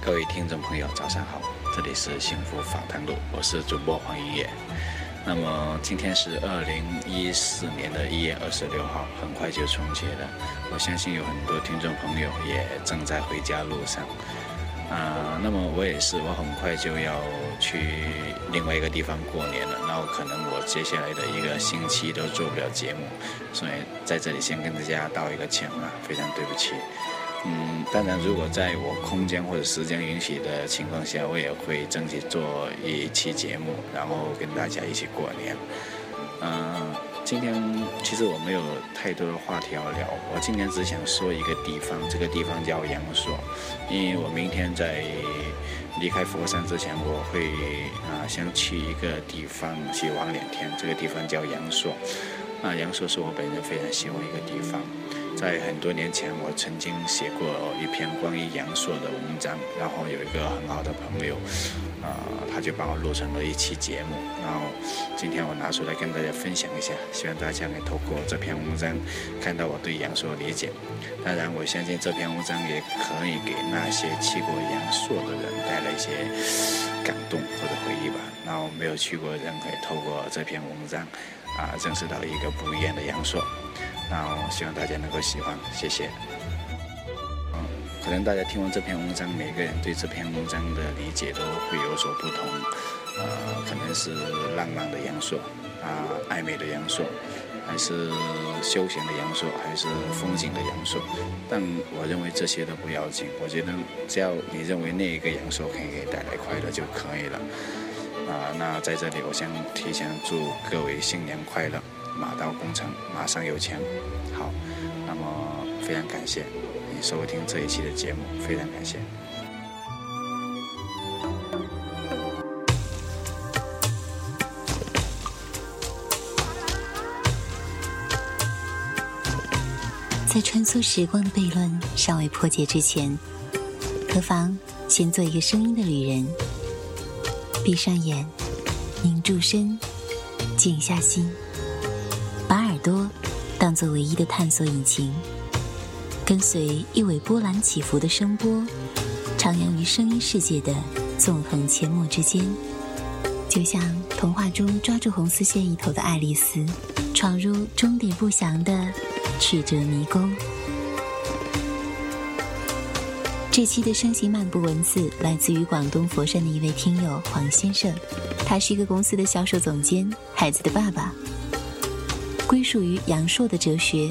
各位听众朋友，早上好，这里是幸福访谈录，我是主播黄一野。那么今天是二零一四年的一月二十六号，很快就春节了。我相信有很多听众朋友也正在回家路上。啊，那么我也是，我很快就要去另外一个地方过年了。然后可能我接下来的一个星期都做不了节目，所以在这里先跟大家道一个歉啊，非常对不起。嗯，当然，如果在我空间或者时间允许的情况下，我也会争取做一期节目，然后跟大家一起过年。嗯，今天其实我没有太多的话题要聊，我今天只想说一个地方，这个地方叫阳朔，因为我明天在离开佛山之前，我会啊想去一个地方去玩两天，这个地方叫阳朔。啊，阳朔是我本人非常喜欢一个地方。在很多年前，我曾经写过一篇关于阳朔的文章，然后有一个很好的朋友，啊，他就帮我录成了一期节目，然后今天我拿出来跟大家分享一下，希望大家能透过这篇文章看到我对阳朔的理解。当然，我相信这篇文章也可以给那些去过阳朔的人带来一些感动或者回忆吧。然后没有去过的人可以透过这篇文章，啊，认识到一个不一样的阳朔。那我希望大家能够喜欢，谢谢。嗯，可能大家听完这篇文章，每个人对这篇文章的理解都会有所不同。呃，可能是浪漫的阳朔，啊，暧昧的阳朔，还是休闲的阳朔，还是风景的阳朔。但我认为这些都不要紧，我觉得只要你认为那一个阳朔可以给你带来快乐就可以了。啊，那在这里，我想提前祝各位新年快乐。马到功成，马上有钱。好，那么非常感谢你收听这一期的节目，非常感谢。在穿梭时光的悖论尚未破解之前，何妨先做一个声音的旅人？闭上眼，凝住身，静下心。当做唯一的探索引擎，跟随一尾波澜起伏的声波，徜徉于声音世界的纵横阡陌之间，就像童话中抓住红丝线一头的爱丽丝，闯入终点不详的曲折迷宫。这期的声行漫步文字来自于广东佛山的一位听友黄先生，他是一个公司的销售总监，孩子的爸爸。归属于阳朔的哲学，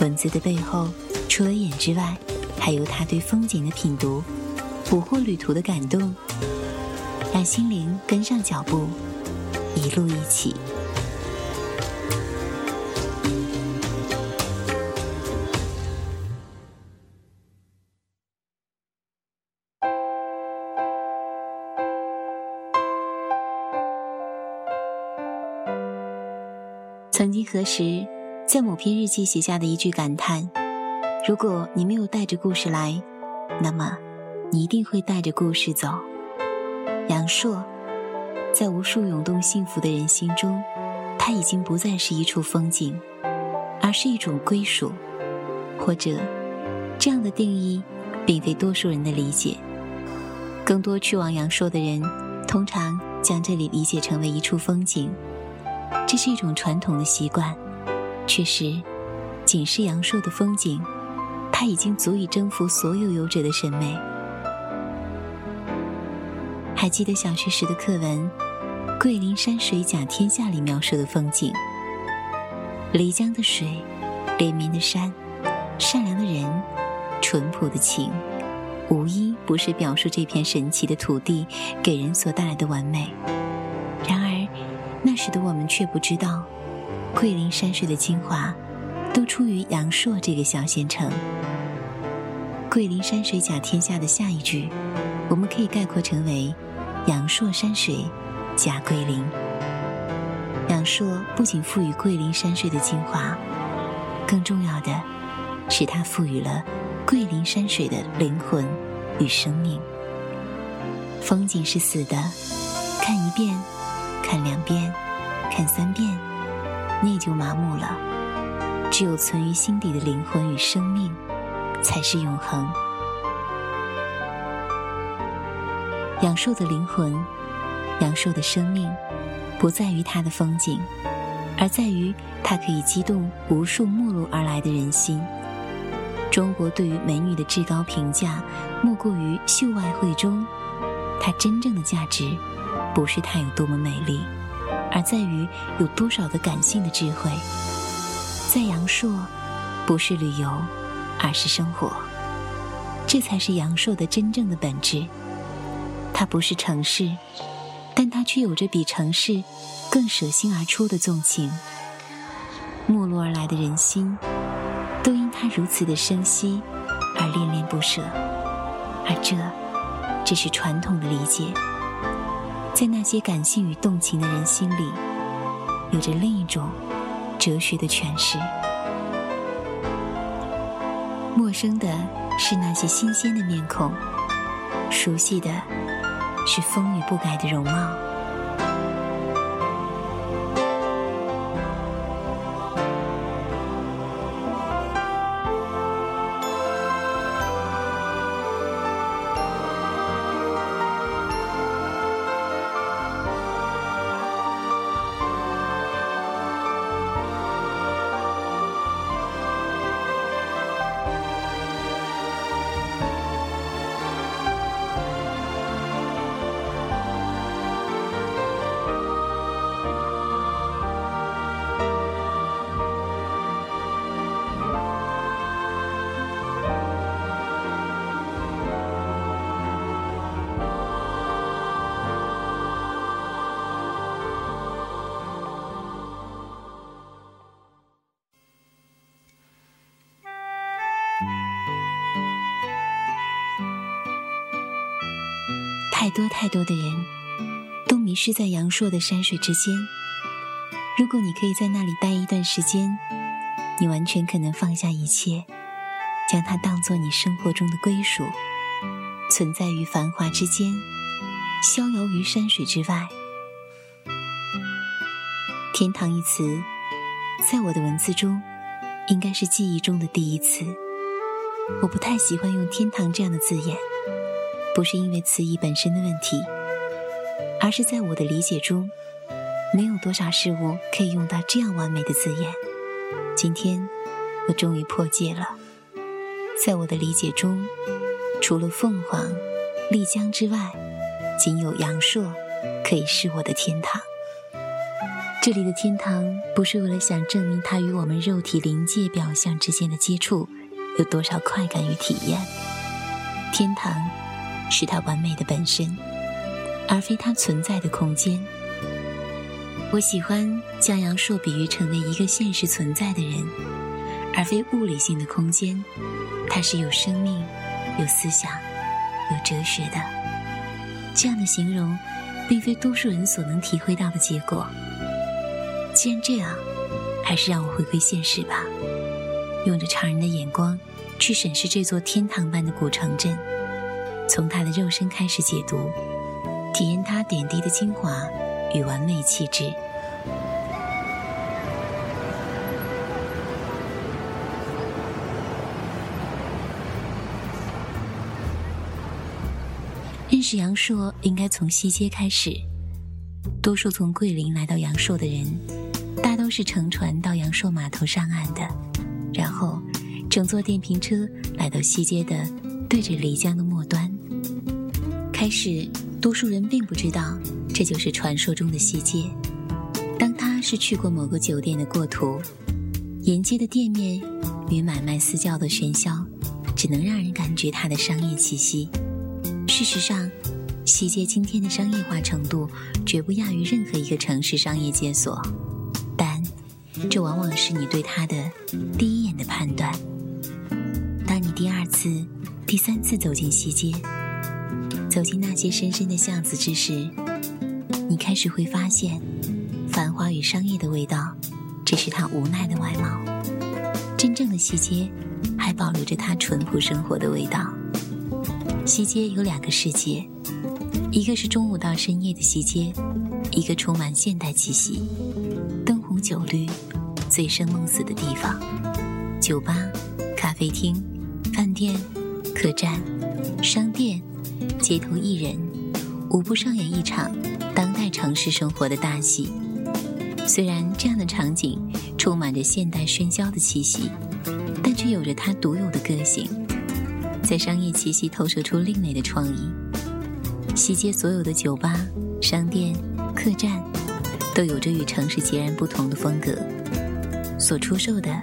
文字的背后，除了眼之外，还有他对风景的品读，捕获旅途的感动，让心灵跟上脚步，一路一起。曾经何时，在某篇日记写下的一句感叹：“如果你没有带着故事来，那么你一定会带着故事走。”杨朔，在无数涌动幸福的人心中，它已经不再是一处风景，而是一种归属。或者，这样的定义，并非多数人的理解。更多去往阳朔的人，通常将这里理解成为一处风景。这是一种传统的习惯，确实，仅是阳朔的风景，它已经足以征服所有游者的审美。还记得小学时的课文《桂林山水甲天下》里描述的风景：漓江的水，连绵的山，善良的人，淳朴的情，无一不是表述这片神奇的土地给人所带来的完美。那时的我们却不知道，桂林山水的精华，都出于阳朔这个小县城。桂林山水甲天下的下一句，我们可以概括成为：阳朔山水甲桂林。阳朔不仅赋予桂林山水的精华，更重要的是它赋予了桂林山水的灵魂与生命。风景是死的，看一遍。看两遍，看三遍，你也就麻木了。只有存于心底的灵魂与生命，才是永恒。阳朔的灵魂，阳朔的生命，不在于它的风景，而在于它可以激动无数没路而来的人心。中国对于美女的至高评价，莫过于秀外慧中。它真正的价值，不是它有多么美丽，而在于有多少的感性的智慧。在阳朔，不是旅游，而是生活。这才是阳朔的真正的本质。它不是城市，但它却有着比城市更舍心而出的纵情。没落而来的人心，都因它如此的生息而恋恋不舍。而这，只是传统的理解。在那些感性与动情的人心里，有着另一种哲学的诠释。陌生的。是那些新鲜的面孔，熟悉的，是风雨不改的容貌。多的人，都迷失在阳朔的山水之间。如果你可以在那里待一段时间，你完全可能放下一切，将它当作你生活中的归属，存在于繁华之间，逍遥于山水之外。天堂一词，在我的文字中，应该是记忆中的第一词。我不太喜欢用“天堂”这样的字眼。不是因为词义本身的问题，而是在我的理解中，没有多少事物可以用到这样完美的字眼。今天，我终于破戒了。在我的理解中，除了凤凰、丽江之外，仅有阳朔可以是我的天堂。这里的天堂，不是为了想证明它与我们肉体临界表象之间的接触有多少快感与体验。天堂。是它完美的本身，而非它存在的空间。我喜欢将阳朔比喻成为一个现实存在的人，而非物理性的空间。它是有生命、有思想、有哲学的。这样的形容，并非多数人所能体会到的结果。既然这样，还是让我回归现实吧，用着常人的眼光去审视这座天堂般的古城镇。从他的肉身开始解读，体验他点滴的精华与完美气质。认识阳朔应该从西街开始。多数从桂林来到阳朔的人，大都是乘船到阳朔码头上岸的，然后乘坐电瓶车来到西街的对着漓江的末端。开始，多数人并不知道这就是传说中的西街。当他是去过某个酒店的过途，沿街的店面与买卖私教的喧嚣，只能让人感觉它的商业气息。事实上，西街今天的商业化程度绝不亚于任何一个城市商业街所，但这往往是你对它的第一眼的判断。当你第二次、第三次走进西街。走进那些深深的巷子之时，你开始会发现，繁华与商业的味道，只是它无奈的外貌。真正的西街，还保留着它淳朴生活的味道。西街有两个世界，一个是中午到深夜的西街，一个充满现代气息、灯红酒绿、醉生梦死的地方。酒吧、咖啡厅、饭店、客栈、商店。街头艺人，无不上演一场当代城市生活的大戏。虽然这样的场景充满着现代喧嚣的气息，但却有着它独有的个性，在商业气息投射出另类的创意。西街所有的酒吧、商店、客栈，都有着与城市截然不同的风格。所出售的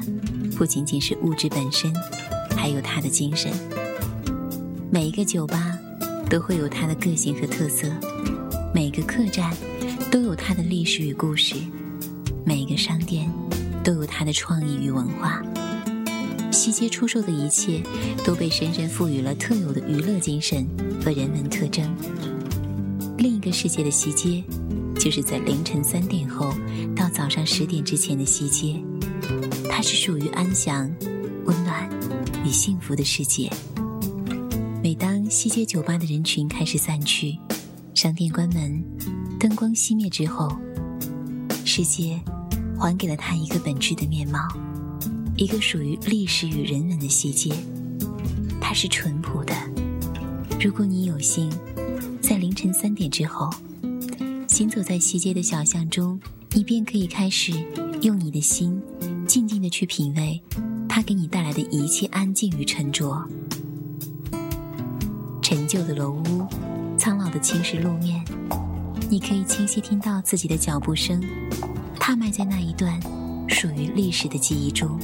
不仅仅是物质本身，还有它的精神。每一个酒吧都会有它的个性和特色，每个客栈都有它的历史与故事，每个商店都有它的创意与文化。西街出售的一切都被深深赋予了特有的娱乐精神和人文特征。另一个世界的西街，就是在凌晨三点后到早上十点之前的西街，它是属于安详、温暖与幸福的世界。每当西街酒吧的人群开始散去，商店关门，灯光熄灭之后，世界还给了他一个本质的面貌。一个属于历史与人文的西街，它是淳朴的。如果你有幸在凌晨三点之后行走在西街的小巷中，你便可以开始用你的心静静的去品味它给你带来的一切安静与沉着。陈旧的楼屋，苍老的青石路面，你可以清晰听到自己的脚步声，踏迈在那一段属于历史的记忆中。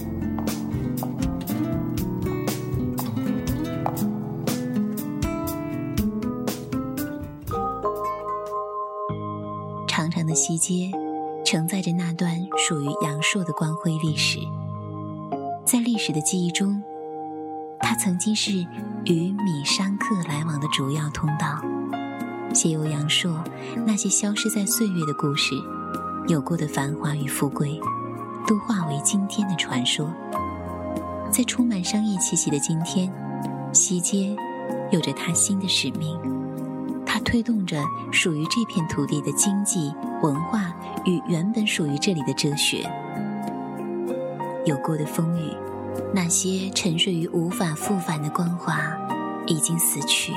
长长的西街，承载着那段属于阳朔的光辉历史。在历史的记忆中，它曾经是与米商客来往的主要通道，写有阳朔那些消失在岁月的故事，有过的繁华与富贵，都化为今天的传说。在充满商业气息的今天，西街有着它新的使命。它推动着属于这片土地的经济、文化与原本属于这里的哲学。有过的风雨，那些沉睡于无法复返的光华，已经死去。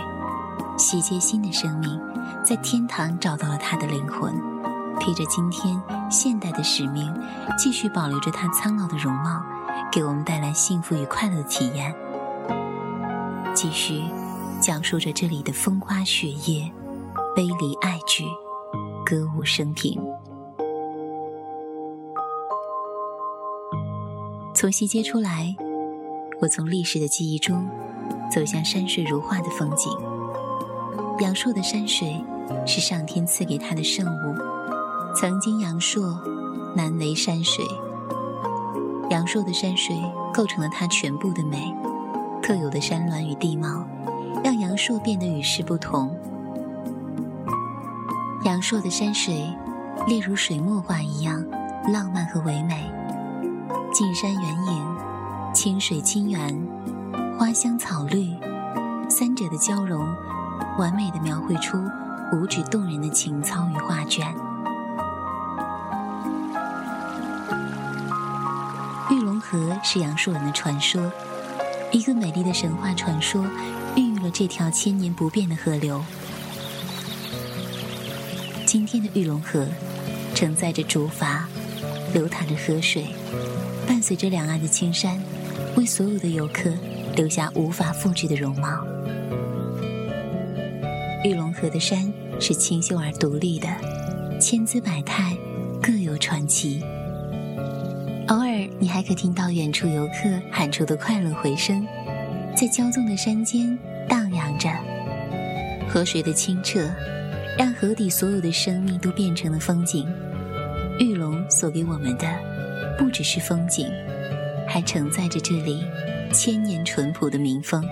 西街新的生命，在天堂找到了他的灵魂，披着今天现代的使命，继续保留着他苍老的容貌，给我们带来幸福与快乐的体验。继续。讲述着这里的风花雪月、悲离爱聚、歌舞升平。从西街出来，我从历史的记忆中走向山水如画的风景。阳朔的山水是上天赐给他的圣物，曾经阳朔难为山水。阳朔的山水构成了它全部的美，特有的山峦与地貌。让阳朔变得与世不同。阳朔的山水，例如水墨画一样浪漫和唯美，近山远影，清水清源，花香草绿，三者的交融，完美的描绘出五指动人的情操与画卷。玉龙河是杨树人的传说，一个美丽的神话传说。孕育了这条千年不变的河流，今天的玉龙河承载着竹筏，流淌着河水，伴随着两岸的青山，为所有的游客留下无法复制的容貌。玉龙河的山是清秀而独立的，千姿百态，各有传奇。偶尔，你还可听到远处游客喊出的快乐回声，在骄纵的山间。荡漾着，河水的清澈，让河底所有的生命都变成了风景。玉龙所给我们的，不只是风景，还承载着这里千年淳朴的民风。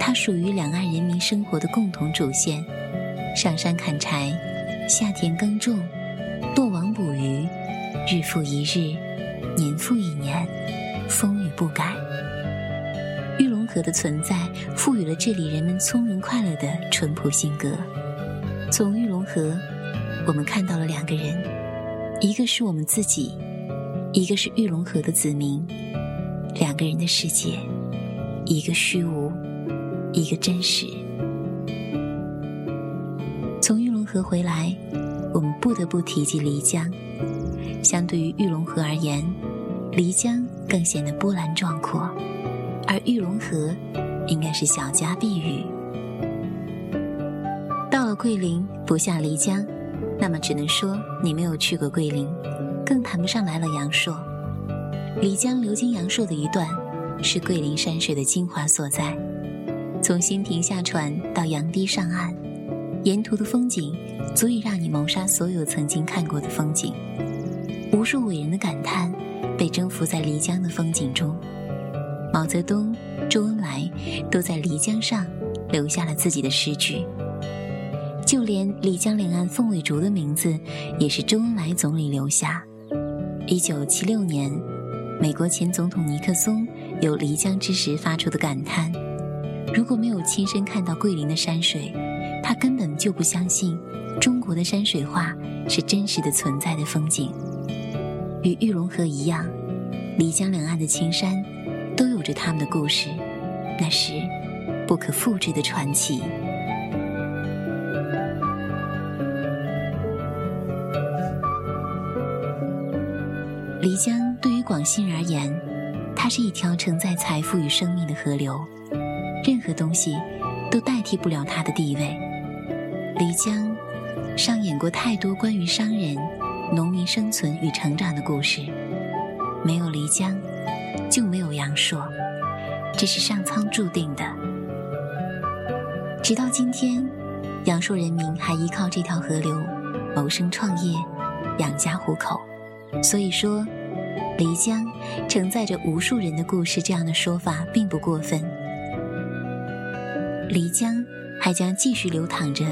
它属于两岸人民生活的共同主线：上山砍柴，下田耕种，落网捕鱼，日复一日，年复一年，风雨不改。玉龙河的存在赋予了这里人们从容快乐的淳朴性格。从玉龙河，我们看到了两个人，一个是我们自己，一个是玉龙河的子民。两个人的世界，一个虚无，一个真实。从玉龙河回来，我们不得不提及漓江。相对于玉龙河而言，漓江更显得波澜壮阔，而玉龙河应该是小家碧玉。到了桂林不下漓江，那么只能说你没有去过桂林，更谈不上来了阳朔。漓江流经阳朔的一段，是桂林山水的精华所在。从新亭下船到阳堤上岸，沿途的风景足以让你谋杀所有曾经看过的风景。无数伟人的感叹被征服在漓江的风景中。毛泽东、周恩来都在漓江上留下了自己的诗句。就连漓江两岸凤尾竹的名字，也是周恩来总理留下。一九七六年，美国前总统尼克松有漓江之时发出的感叹。如果没有亲身看到桂林的山水，他根本就不相信中国的山水画是真实的存在的风景。与玉龙河一样，漓江两岸的青山都有着他们的故事，那是不可复制的传奇。漓江对于广西人而言，它是一条承载财富与生命的河流。任何东西都代替不了它的地位。漓江上演过太多关于商人、农民生存与成长的故事。没有漓江，就没有阳朔，这是上苍注定的。直到今天，阳朔人民还依靠这条河流谋生创业、养家糊口。所以说，漓江承载着无数人的故事，这样的说法并不过分。漓江还将继续流淌着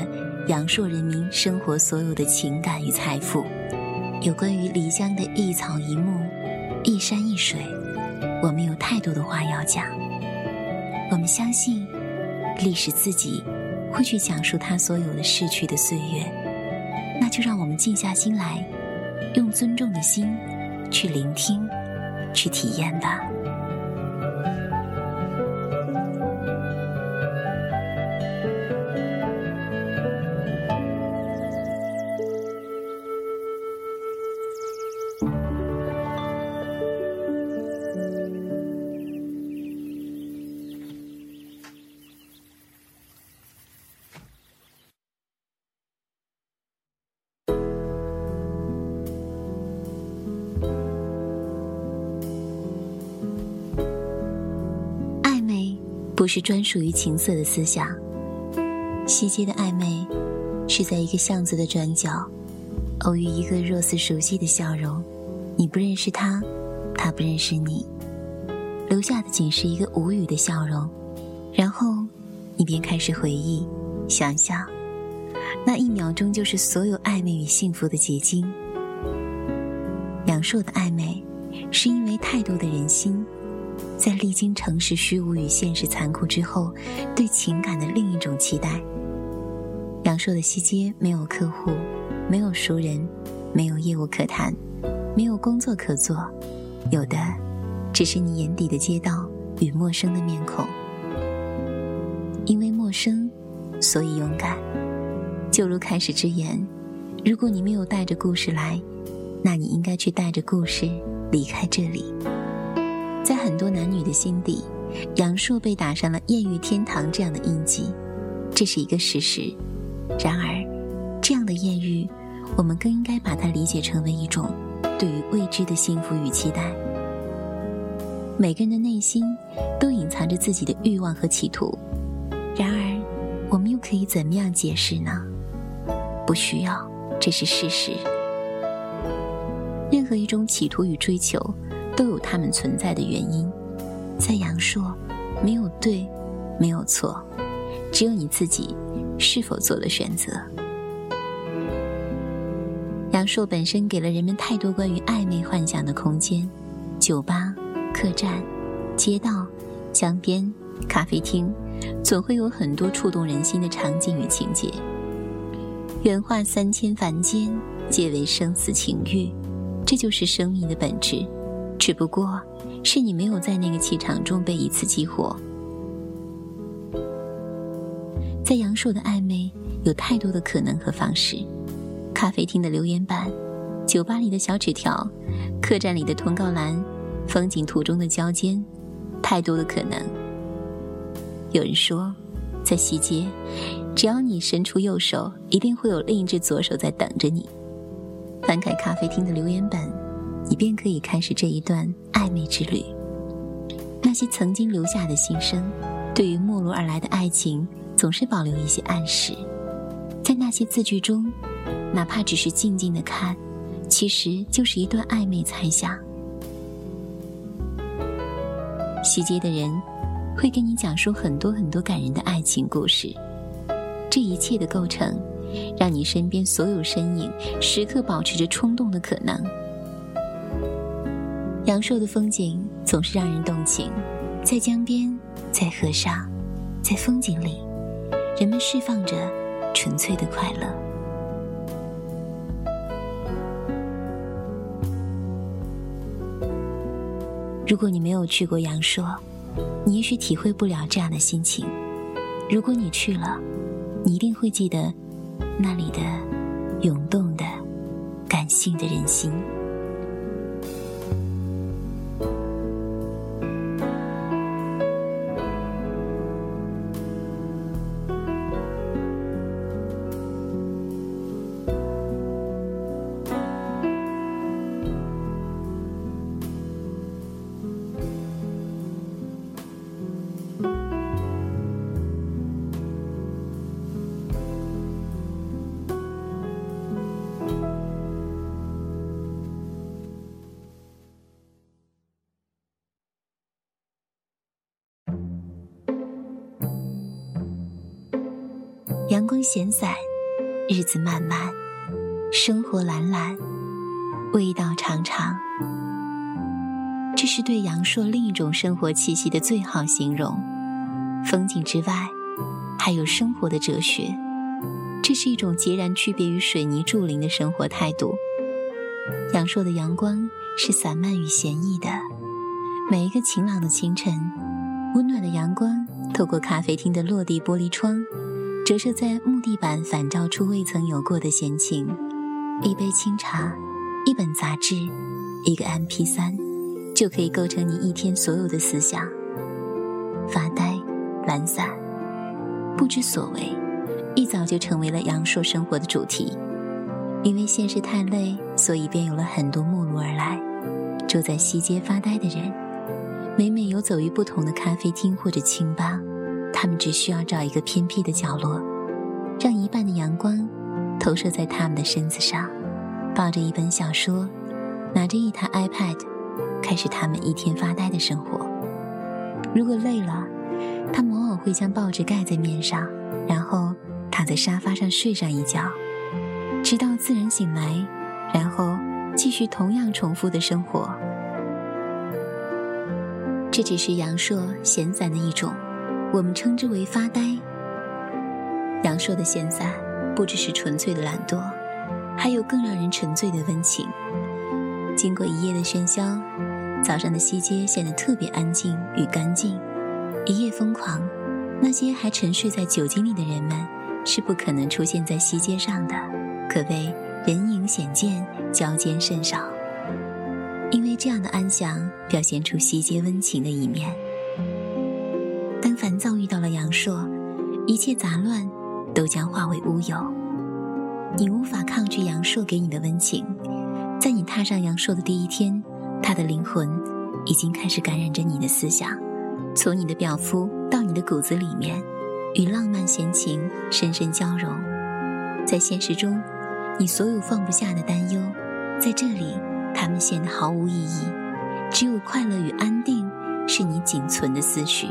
阳朔人民生活所有的情感与财富。有关于漓江的一草一木、一山一水，我们有太多的话要讲。我们相信，历史自己会去讲述它所有的逝去的岁月。那就让我们静下心来，用尊重的心去聆听、去体验吧。不是专属于情色的思想。西街的暧昧，是在一个巷子的转角，偶遇一个若似熟悉的笑容。你不认识他，他不认识你，留下的仅是一个无语的笑容。然后，你便开始回忆、想象，那一秒钟就是所有暧昧与幸福的结晶。杨朔的暧昧，是因为太多的人心。在历经城市虚无与现实残酷之后，对情感的另一种期待。阳朔的西街没有客户，没有熟人，没有业务可谈，没有工作可做，有的只是你眼底的街道与陌生的面孔。因为陌生，所以勇敢。就如开始之言，如果你没有带着故事来，那你应该去带着故事离开这里。在很多男女的心底，杨朔被打上了艳遇天堂这样的印记，这是一个事实。然而，这样的艳遇，我们更应该把它理解成为一种对于未知的幸福与期待。每个人的内心都隐藏着自己的欲望和企图，然而，我们又可以怎么样解释呢？不需要，这是事实。任何一种企图与追求。都有他们存在的原因，在阳朔，没有对，没有错，只有你自己是否做了选择。阳朔本身给了人们太多关于暧昧幻想的空间，酒吧、客栈、街道、江边、咖啡厅，总会有很多触动人心的场景与情节。原话三千凡间，皆为生死情欲，这就是生命的本质。只不过，是你没有在那个气场中被一次激活。在杨朔的暧昧，有太多的可能和方式：咖啡厅的留言板、酒吧里的小纸条、客栈里的通告栏、风景图中的交尖，太多的可能。有人说，在西街，只要你伸出右手，一定会有另一只左手在等着你。翻开咖啡厅的留言板，你便可以开始这一段暧昧之旅。那些曾经留下的心声，对于陌路而来的爱情，总是保留一些暗示。在那些字句中，哪怕只是静静的看，其实就是一段暧昧猜想。西街的人会跟你讲述很多很多感人的爱情故事，这一切的构成。让你身边所有身影时刻保持着冲动的可能。阳朔的风景总是让人动情，在江边，在河上，在风景里，人们释放着纯粹的快乐。如果你没有去过阳朔，你也许体会不了这样的心情。如果你去了，你一定会记得。那里的涌动的、感性的人心。阳光闲散，日子漫漫，生活懒懒，味道长长。这是对阳朔另一种生活气息的最好形容。风景之外，还有生活的哲学。这是一种截然区别于水泥柱林的生活态度。阳朔的阳光是散漫与闲逸的。每一个晴朗的清晨，温暖的阳光透过咖啡厅的落地玻璃窗。折射在木地板，反照出未曾有过的闲情。一杯清茶，一本杂志，一个 MP 三，就可以构成你一天所有的思想。发呆、懒散、不知所谓，一早就成为了阳朔生活的主题。因为现实太累，所以便有了很多陌路而来，住在西街发呆的人，每每游走于不同的咖啡厅或者清吧。他们只需要找一个偏僻的角落，让一半的阳光投射在他们的身子上，抱着一本小说，拿着一台 iPad，开始他们一天发呆的生活。如果累了，他们往往会将报纸盖在面上，然后躺在沙发上睡上一觉，直到自然醒来，然后继续同样重复的生活。这只是阳朔闲散的一种。我们称之为发呆。阳朔的闲散，不只是纯粹的懒惰，还有更让人沉醉的温情。经过一夜的喧嚣，早上的西街显得特别安静与干净。一夜疯狂，那些还沉睡在酒精里的人们，是不可能出现在西街上的，可谓人影显见，交间甚少。因为这样的安详，表现出西街温情的一面。烦躁遇到了阳朔，一切杂乱都将化为乌有。你无法抗拒阳朔给你的温情，在你踏上阳朔的第一天，他的灵魂已经开始感染着你的思想，从你的表肤到你的骨子里面，与浪漫闲情深深交融。在现实中，你所有放不下的担忧，在这里，他们显得毫无意义。只有快乐与安定，是你仅存的思绪。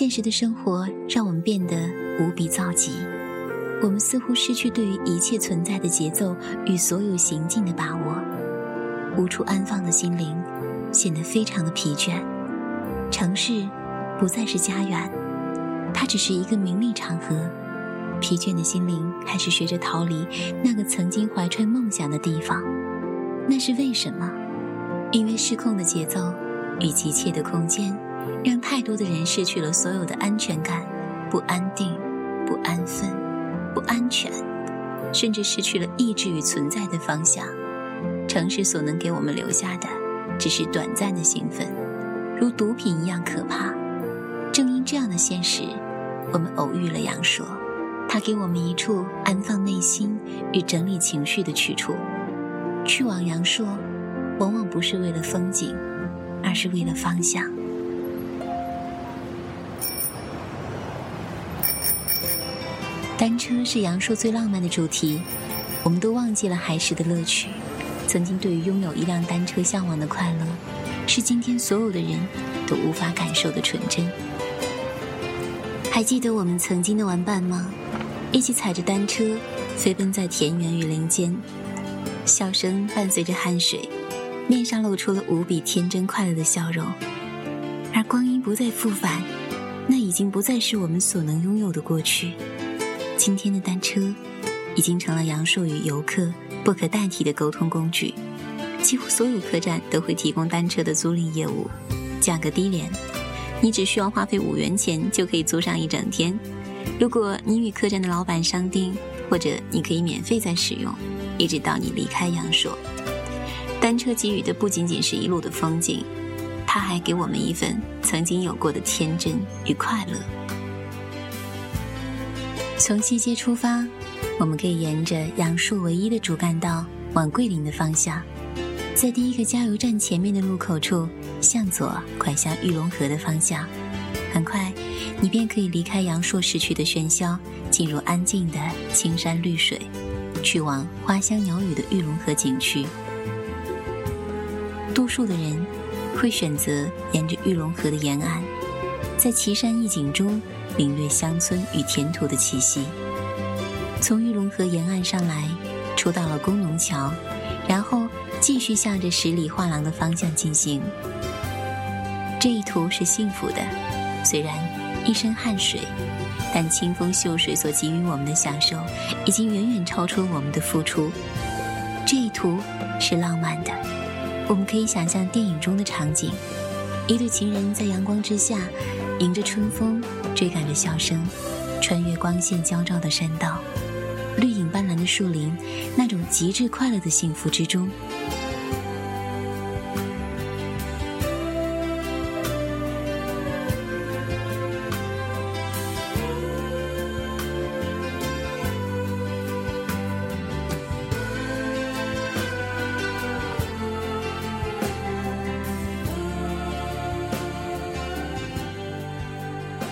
现实的生活让我们变得无比躁急，我们似乎失去对于一切存在的节奏与所有行径的把握，无处安放的心灵显得非常的疲倦。城市不再是家园，它只是一个名利场合。疲倦的心灵开始学着逃离那个曾经怀揣梦想的地方。那是为什么？因为失控的节奏与急切的空间。让太多的人失去了所有的安全感、不安定、不安分、不安全，甚至失去了意志与存在的方向。城市所能给我们留下的，只是短暂的兴奋，如毒品一样可怕。正因这样的现实，我们偶遇了杨烁，他给我们一处安放内心与整理情绪的去处。去往阳朔，往往不是为了风景，而是为了方向。单车是阳朔最浪漫的主题，我们都忘记了孩时的乐趣。曾经对于拥有一辆单车向往的快乐，是今天所有的人都无法感受的纯真。还记得我们曾经的玩伴吗？一起踩着单车，飞奔在田园与林间。笑声伴随着汗水，面上露出了无比天真快乐的笑容。而光阴不再复返，那已经不再是我们所能拥有的过去。今天的单车，已经成了阳朔与游客不可代替的沟通工具。几乎所有客栈都会提供单车的租赁业务，价格低廉，你只需要花费五元钱就可以租上一整天。如果你与客栈的老板商定，或者你可以免费再使用。一直到你离开阳朔，单车给予的不仅仅是一路的风景，它还给我们一份曾经有过的天真与快乐。从西街出发，我们可以沿着阳朔唯一的主干道往桂林的方向，在第一个加油站前面的路口处向左拐向玉龙河的方向，很快你便可以离开阳朔市区的喧嚣，进入安静的青山绿水。去往花香鸟语的玉龙河景区，多数的人会选择沿着玉龙河的沿岸，在奇山异景中领略乡村与田土的气息。从玉龙河沿岸上来，出到了工农桥，然后继续向着十里画廊的方向进行。这一途是幸福的，虽然一身汗水。但清风秀水所给予我们的享受，已经远远超出我们的付出。这一途是浪漫的，我们可以想象电影中的场景：一对情人在阳光之下，迎着春风，追赶着笑声，穿越光线焦照的山道，绿影斑斓的树林，那种极致快乐的幸福之中。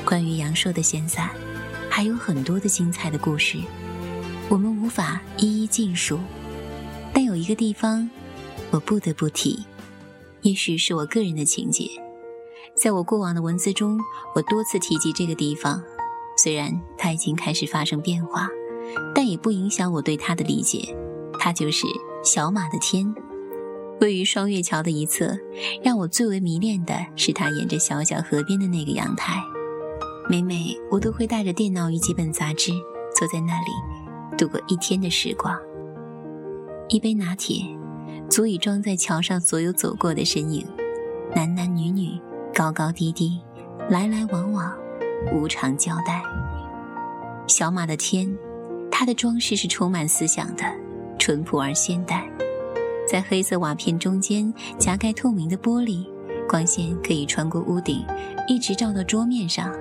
关于阳朔的闲散，还有很多的精彩的故事，我们无法一一尽述。但有一个地方，我不得不提，也许是我个人的情节。在我过往的文字中，我多次提及这个地方，虽然它已经开始发生变化，但也不影响我对它的理解。它就是小马的天，位于双月桥的一侧。让我最为迷恋的是它沿着小小河边的那个阳台。每每我都会带着电脑与几本杂志，坐在那里度过一天的时光。一杯拿铁，足以装在桥上所有走过的身影，男男女女，高高低低，来来往往，无常交代。小马的天，它的装饰是充满思想的，淳朴而现代。在黑色瓦片中间夹盖透明的玻璃，光线可以穿过屋顶，一直照到桌面上。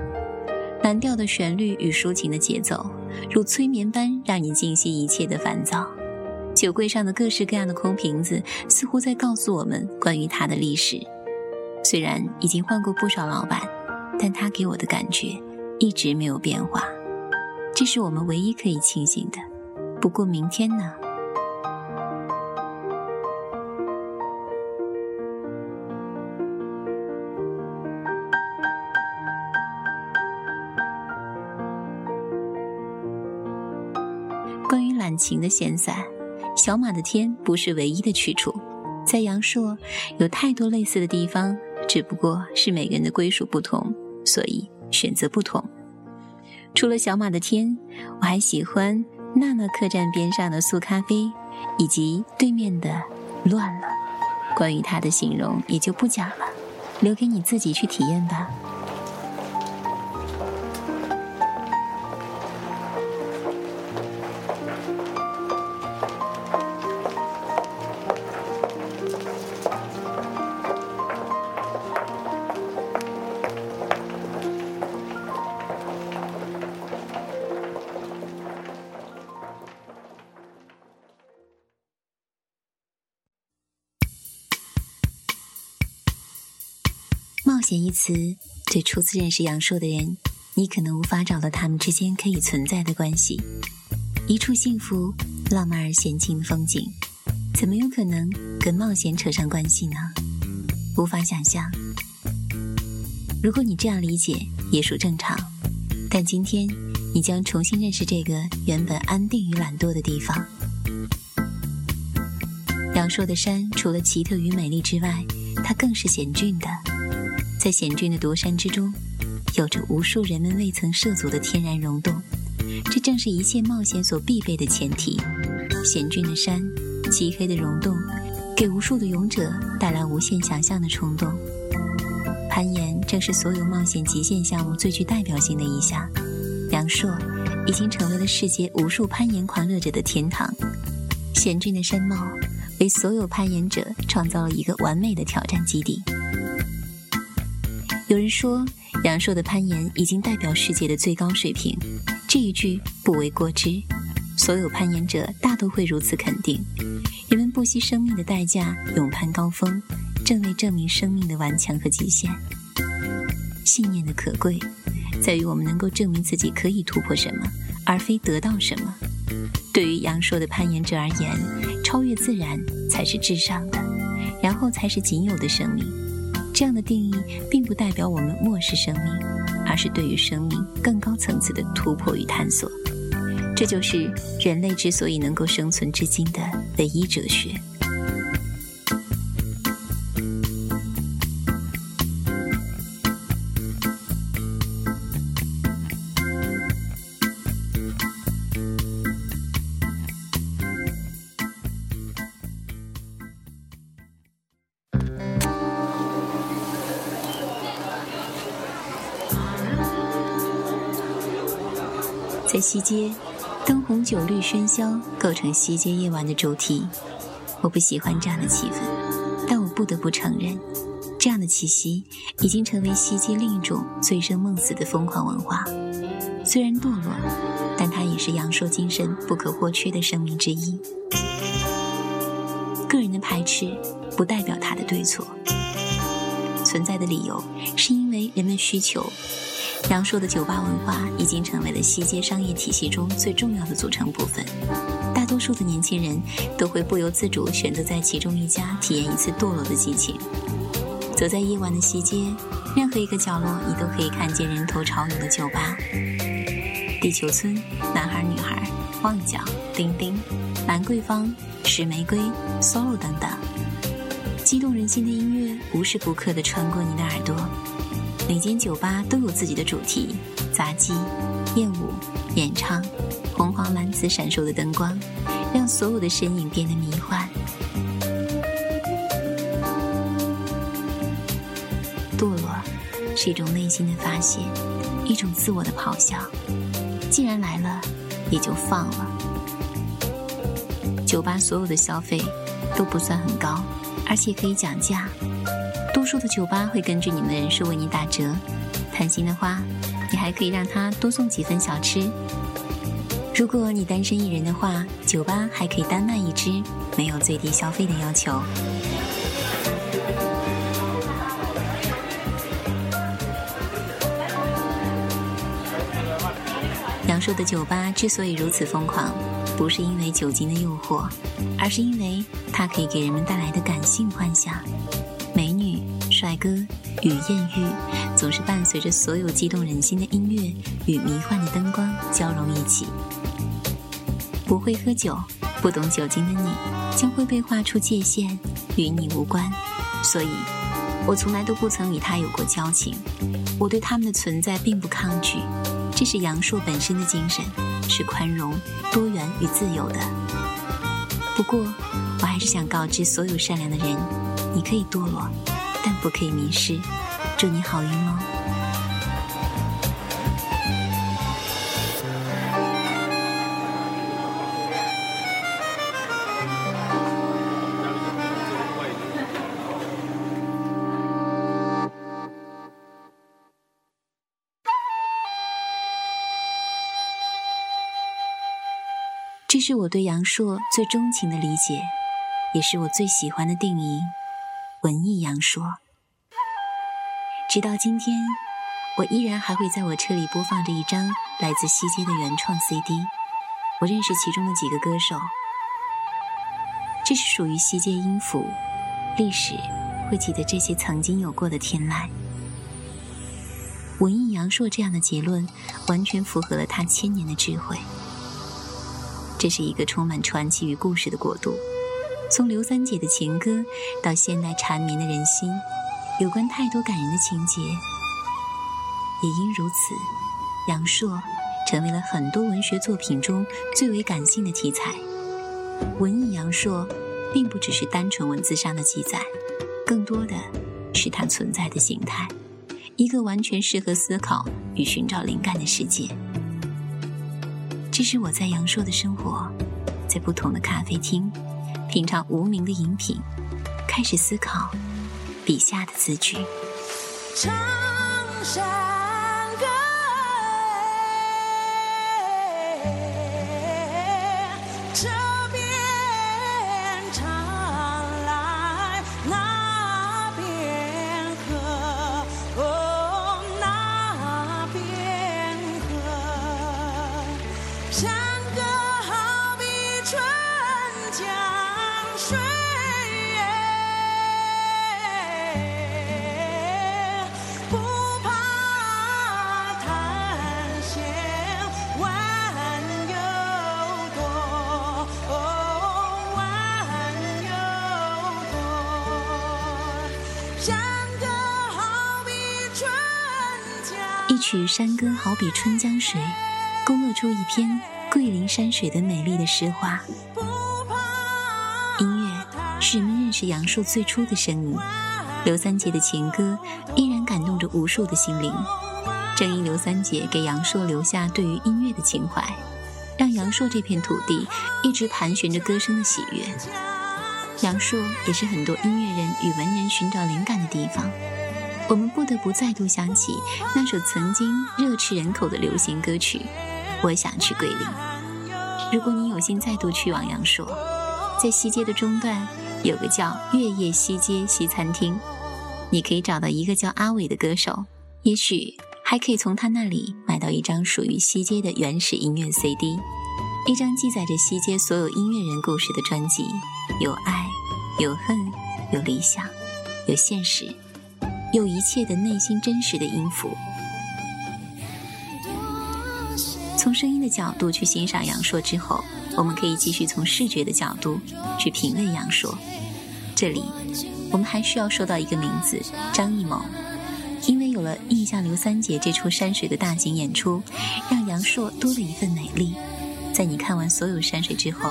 蓝调的旋律与抒情的节奏，如催眠般让你静息一切的烦躁。酒柜上的各式各样的空瓶子，似乎在告诉我们关于它的历史。虽然已经换过不少老板，但它给我的感觉一直没有变化。这是我们唯一可以庆幸的。不过明天呢？情的闲散，小马的天不是唯一的去处，在阳朔有太多类似的地方，只不过是每个人的归属不同，所以选择不同。除了小马的天，我还喜欢娜娜客栈边上的素咖啡，以及对面的乱了。关于它的形容也就不讲了，留给你自己去体验吧。词，对初次认识杨烁的人，你可能无法找到他们之间可以存在的关系。一处幸福、浪漫而闲静的风景，怎么有可能跟冒险扯上关系呢？无法想象。如果你这样理解，也属正常。但今天，你将重新认识这个原本安定与懒惰的地方。杨烁的山，除了奇特与美丽之外，它更是险峻的。在险峻的独山之中，有着无数人们未曾涉足的天然溶洞，这正是一切冒险所必备的前提。险峻的山，漆黑的溶洞，给无数的勇者带来无限想象的冲动。攀岩正是所有冒险极限项目最具代表性的一项。阳朔已经成为了世界无数攀岩狂热者的天堂。险峻的山貌为所有攀岩者创造了一个完美的挑战基地。有人说，杨烁的攀岩已经代表世界的最高水平，这一句不为过之。所有攀岩者大都会如此肯定。人们不惜生命的代价勇攀高峰，正为证明生命的顽强和极限。信念的可贵，在于我们能够证明自己可以突破什么，而非得到什么。对于杨烁的攀岩者而言，超越自然才是至上的，然后才是仅有的生命。这样的定义并不代表我们漠视生命，而是对于生命更高层次的突破与探索。这就是人类之所以能够生存至今的唯一哲学。喧嚣构成西街夜晚的主题。我不喜欢这样的气氛，但我不得不承认，这样的气息已经成为西街另一种醉生梦死的疯狂文化。虽然堕落，但它也是阳朔精神不可或缺的生命之一。个人的排斥不代表它的对错，存在的理由是因为人们需求。杨烁的酒吧文化已经成为了西街商业体系中最重要的组成部分，大多数的年轻人都会不由自主选择在其中一家体验一次堕落的激情。走在夜晚的西街，任何一个角落你都可以看见人头潮涌的酒吧：地球村、男孩女孩、旺角、丁丁、兰桂坊、石玫瑰、solo 等等，激动人心的音乐无时不刻地穿过你的耳朵。每间酒吧都有自己的主题：杂技、艳舞、演唱，红黄蓝紫闪烁的灯光，让所有的身影变得迷幻。堕落是一种内心的发泄，一种自我的咆哮。既然来了，也就放了。酒吧所有的消费都不算很高，而且可以讲价。多数的酒吧会根据你们的人数为你打折，贪心的话，你还可以让他多送几份小吃。如果你单身一人的话，酒吧还可以单卖一支，没有最低消费的要求。杨树的酒吧之所以如此疯狂，不是因为酒精的诱惑，而是因为它可以给人们带来的感性幻想。美女、帅哥与艳遇，总是伴随着所有激动人心的音乐与迷幻的灯光交融一起。不会喝酒、不懂酒精的你，将会被划出界限，与你无关。所以，我从来都不曾与他有过交情。我对他们的存在并不抗拒，这是阳朔本身的精神，是宽容、多元与自由的。不过，我还是想告知所有善良的人。你可以堕落，但不可以迷失。祝你好运哦！这是我对杨朔最钟情的理解，也是我最喜欢的定义——文艺杨朔。直到今天，我依然还会在我车里播放着一张来自西街的原创 CD。我认识其中的几个歌手，这是属于西街音符，历史会记得这些曾经有过的天籁。文艺杨朔这样的结论，完全符合了他千年的智慧。这是一个充满传奇与故事的国度，从刘三姐的情歌到现代缠绵的人心，有关太多感人的情节。也因如此，杨朔成为了很多文学作品中最为感性的题材。文艺杨朔，并不只是单纯文字上的记载，更多的是它存在的形态，一个完全适合思考与寻找灵感的世界。这是我在阳朔的生活，在不同的咖啡厅品尝无名的饮品，开始思考笔下的字句。长山。曲山歌好比春江水，勾勒出一篇桂林山水的美丽的诗画。音乐是人们认识杨树最初的声音。刘三姐的情歌依然感动着无数的心灵。正因刘三姐给杨朔留下对于音乐的情怀，让杨朔这片土地一直盘旋着歌声的喜悦。杨朔也是很多音乐人与文人寻找灵感的地方。我们不得不再度想起那首曾经热炽人口的流行歌曲《我想去桂林》。如果你有幸再度去往阳朔，在西街的中段有个叫“月夜西街西餐厅”，你可以找到一个叫阿伟的歌手，也许还可以从他那里买到一张属于西街的原始音乐 CD，一张记载着西街所有音乐人故事的专辑，有爱，有恨，有理想，有现实。有一切的内心真实的音符。从声音的角度去欣赏杨烁之后，我们可以继续从视觉的角度去品味杨烁。这里，我们还需要说到一个名字——张艺谋，因为有了《印象刘三姐》这出山水的大型演出，让杨烁多了一份美丽。在你看完所有山水之后，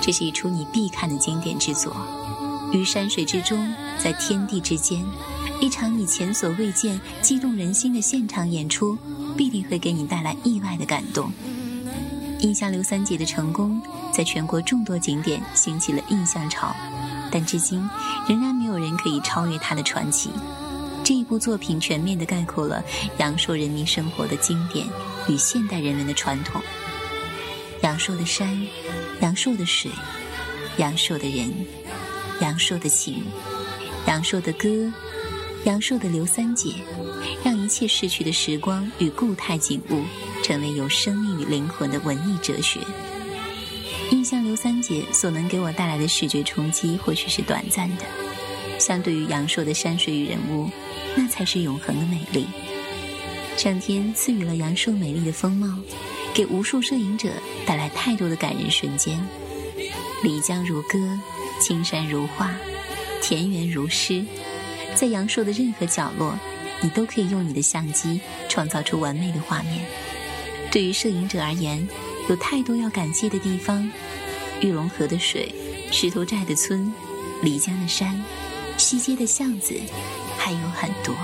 这是一出你必看的经典之作。于山水之中，在天地之间。一场你前所未见、激动人心的现场演出，必定会给你带来意外的感动。印象刘三姐的成功，在全国众多景点兴起了印象潮，但至今仍然没有人可以超越她的传奇。这一部作品全面地概括了阳朔人民生活的经典与现代人文的传统。阳朔的山，阳朔的水，阳朔的人，阳朔的情，阳朔的歌。杨朔的刘三姐，让一切逝去的时光与固态景物，成为有生命与灵魂的文艺哲学。印象刘三姐所能给我带来的视觉冲击，或许是短暂的；相对于杨朔的山水与人物，那才是永恒的美丽。上天赐予了杨朔美丽的风貌，给无数摄影者带来太多的感人瞬间。漓江如歌，青山如画，田园如诗。在阳朔的任何角落，你都可以用你的相机创造出完美的画面。对于摄影者而言，有太多要感谢的地方：玉龙河的水、石头寨的村、漓江的山、西街的巷子还有很多。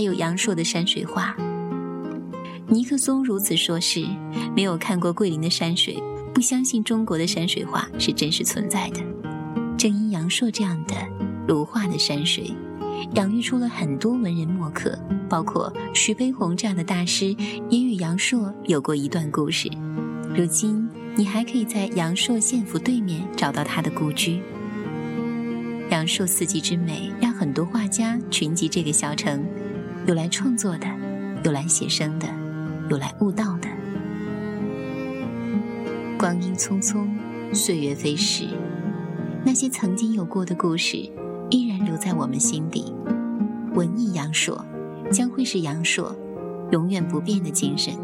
还有杨朔的山水画。尼克松如此说：“是没有看过桂林的山水，不相信中国的山水画是真实存在的。”正因杨朔这样的如画的山水，养育出了很多文人墨客，包括徐悲鸿这样的大师，也与杨朔有过一段故事。如今，你还可以在杨朔县府对面找到他的故居。杨朔四季之美，让很多画家群集这个小城，有来创作的，有来写生的，有来悟道的。光阴匆匆，岁月飞逝，那些曾经有过的故事，依然留在我们心底。文艺阳朔，将会是阳朔永远不变的精神。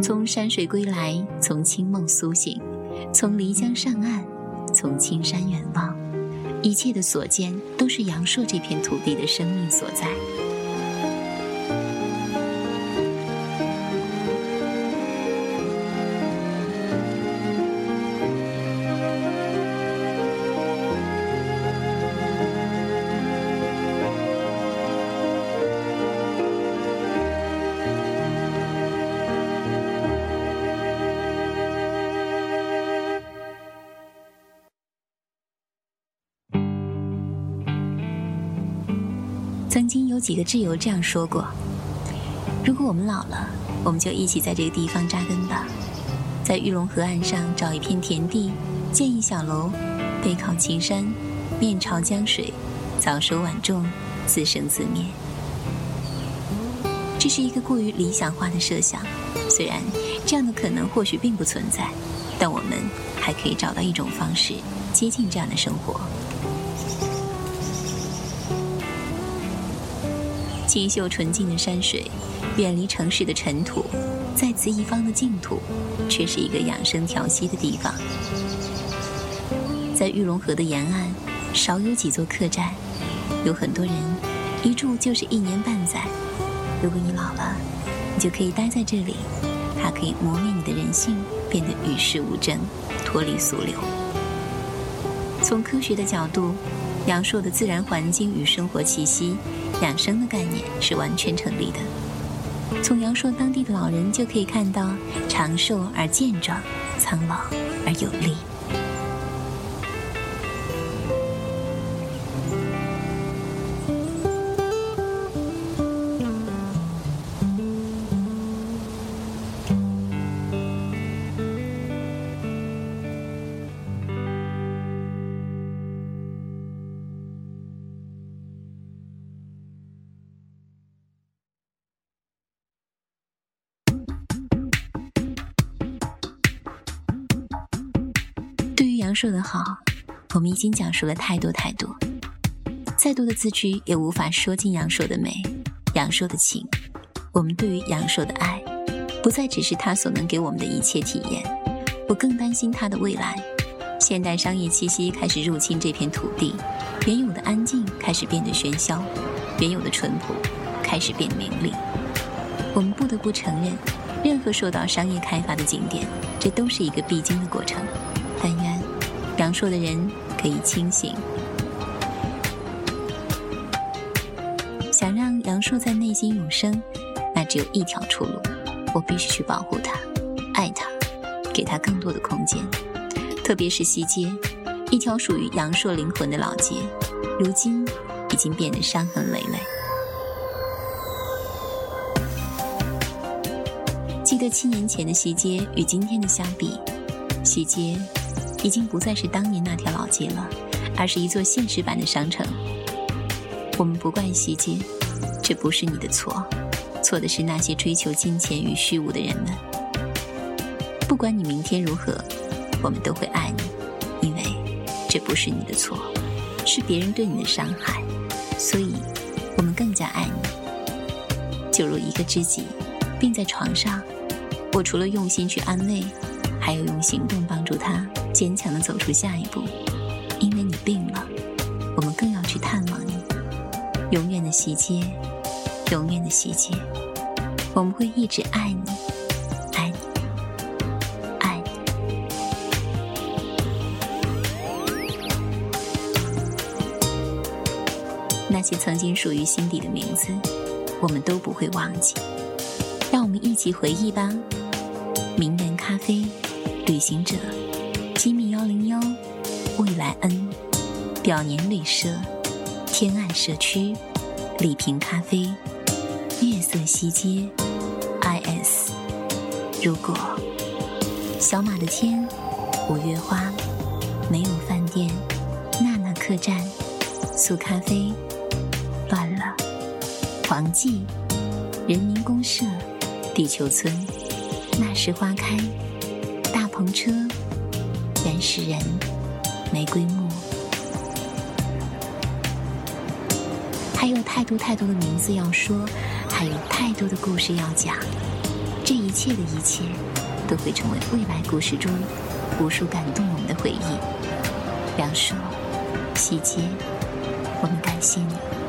从山水归来，从清梦苏醒，从漓江上岸，从青山远望。一切的所见，都是阳朔这片土地的生命所在。几个挚友这样说过：“如果我们老了，我们就一起在这个地方扎根吧，在玉龙河岸上找一片田地，建一小楼，背靠青山，面朝江水，早收晚种，自生自灭。”这是一个过于理想化的设想，虽然这样的可能或许并不存在，但我们还可以找到一种方式接近这样的生活。清秀纯净的山水，远离城市的尘土，在此一方的净土，却是一个养生调息的地方。在玉龙河的沿岸，少有几座客栈，有很多人一住就是一年半载。如果你老了，你就可以待在这里，它可以磨灭你的人性，变得与世无争，脱离俗流。从科学的角度，阳朔的自然环境与生活气息。养生的概念是完全成立的。从阳朔当地的老人就可以看到，长寿而健壮，苍老而有力。说得好，我们已经讲述了太多太多，再多的字句也无法说尽阳朔的美，阳朔的情。我们对于阳朔的爱，不再只是他所能给我们的一切体验，我更担心他的未来。现代商业气息开始入侵这片土地，原有的安静开始变得喧嚣，原有的淳朴开始变名利。我们不得不承认，任何受到商业开发的景点，这都是一个必经的过程。但愿。阳朔的人可以清醒。想让杨朔在内心永生，那只有一条出路：我必须去保护他，爱他，给他更多的空间。特别是西街，一条属于杨朔灵魂的老街，如今已经变得伤痕累累。记得七年前的西街与今天的相比，西街。已经不再是当年那条老街了，而是一座现实版的商城。我们不怪西街，这不是你的错，错的是那些追求金钱与虚无的人们。不管你明天如何，我们都会爱你，因为这不是你的错，是别人对你的伤害，所以我们更加爱你。就如一个知己，病在床上，我除了用心去安慰，还要用行动帮助他。坚强的走出下一步，因为你病了，我们更要去探望你，永远的西街，永远的西街，我们会一直爱你，爱你，爱你。那些曾经属于心底的名字，我们都不会忘记。让我们一起回忆吧。名媛咖啡、旅行者、幺零幺、未来恩、表年旅社、天岸社区、李平咖啡、月色西街、IS。如果小马的天、五月花、没有饭店、娜娜客栈、素咖啡、乱了、黄记、人民公社、地球村。那时花开，大篷车，诗人，玫瑰木，还有太多太多的名字要说，还有太多的故事要讲。这一切的一切，都会成为未来故事中无数感动我们的回忆。梁硕，细节，我们感谢你。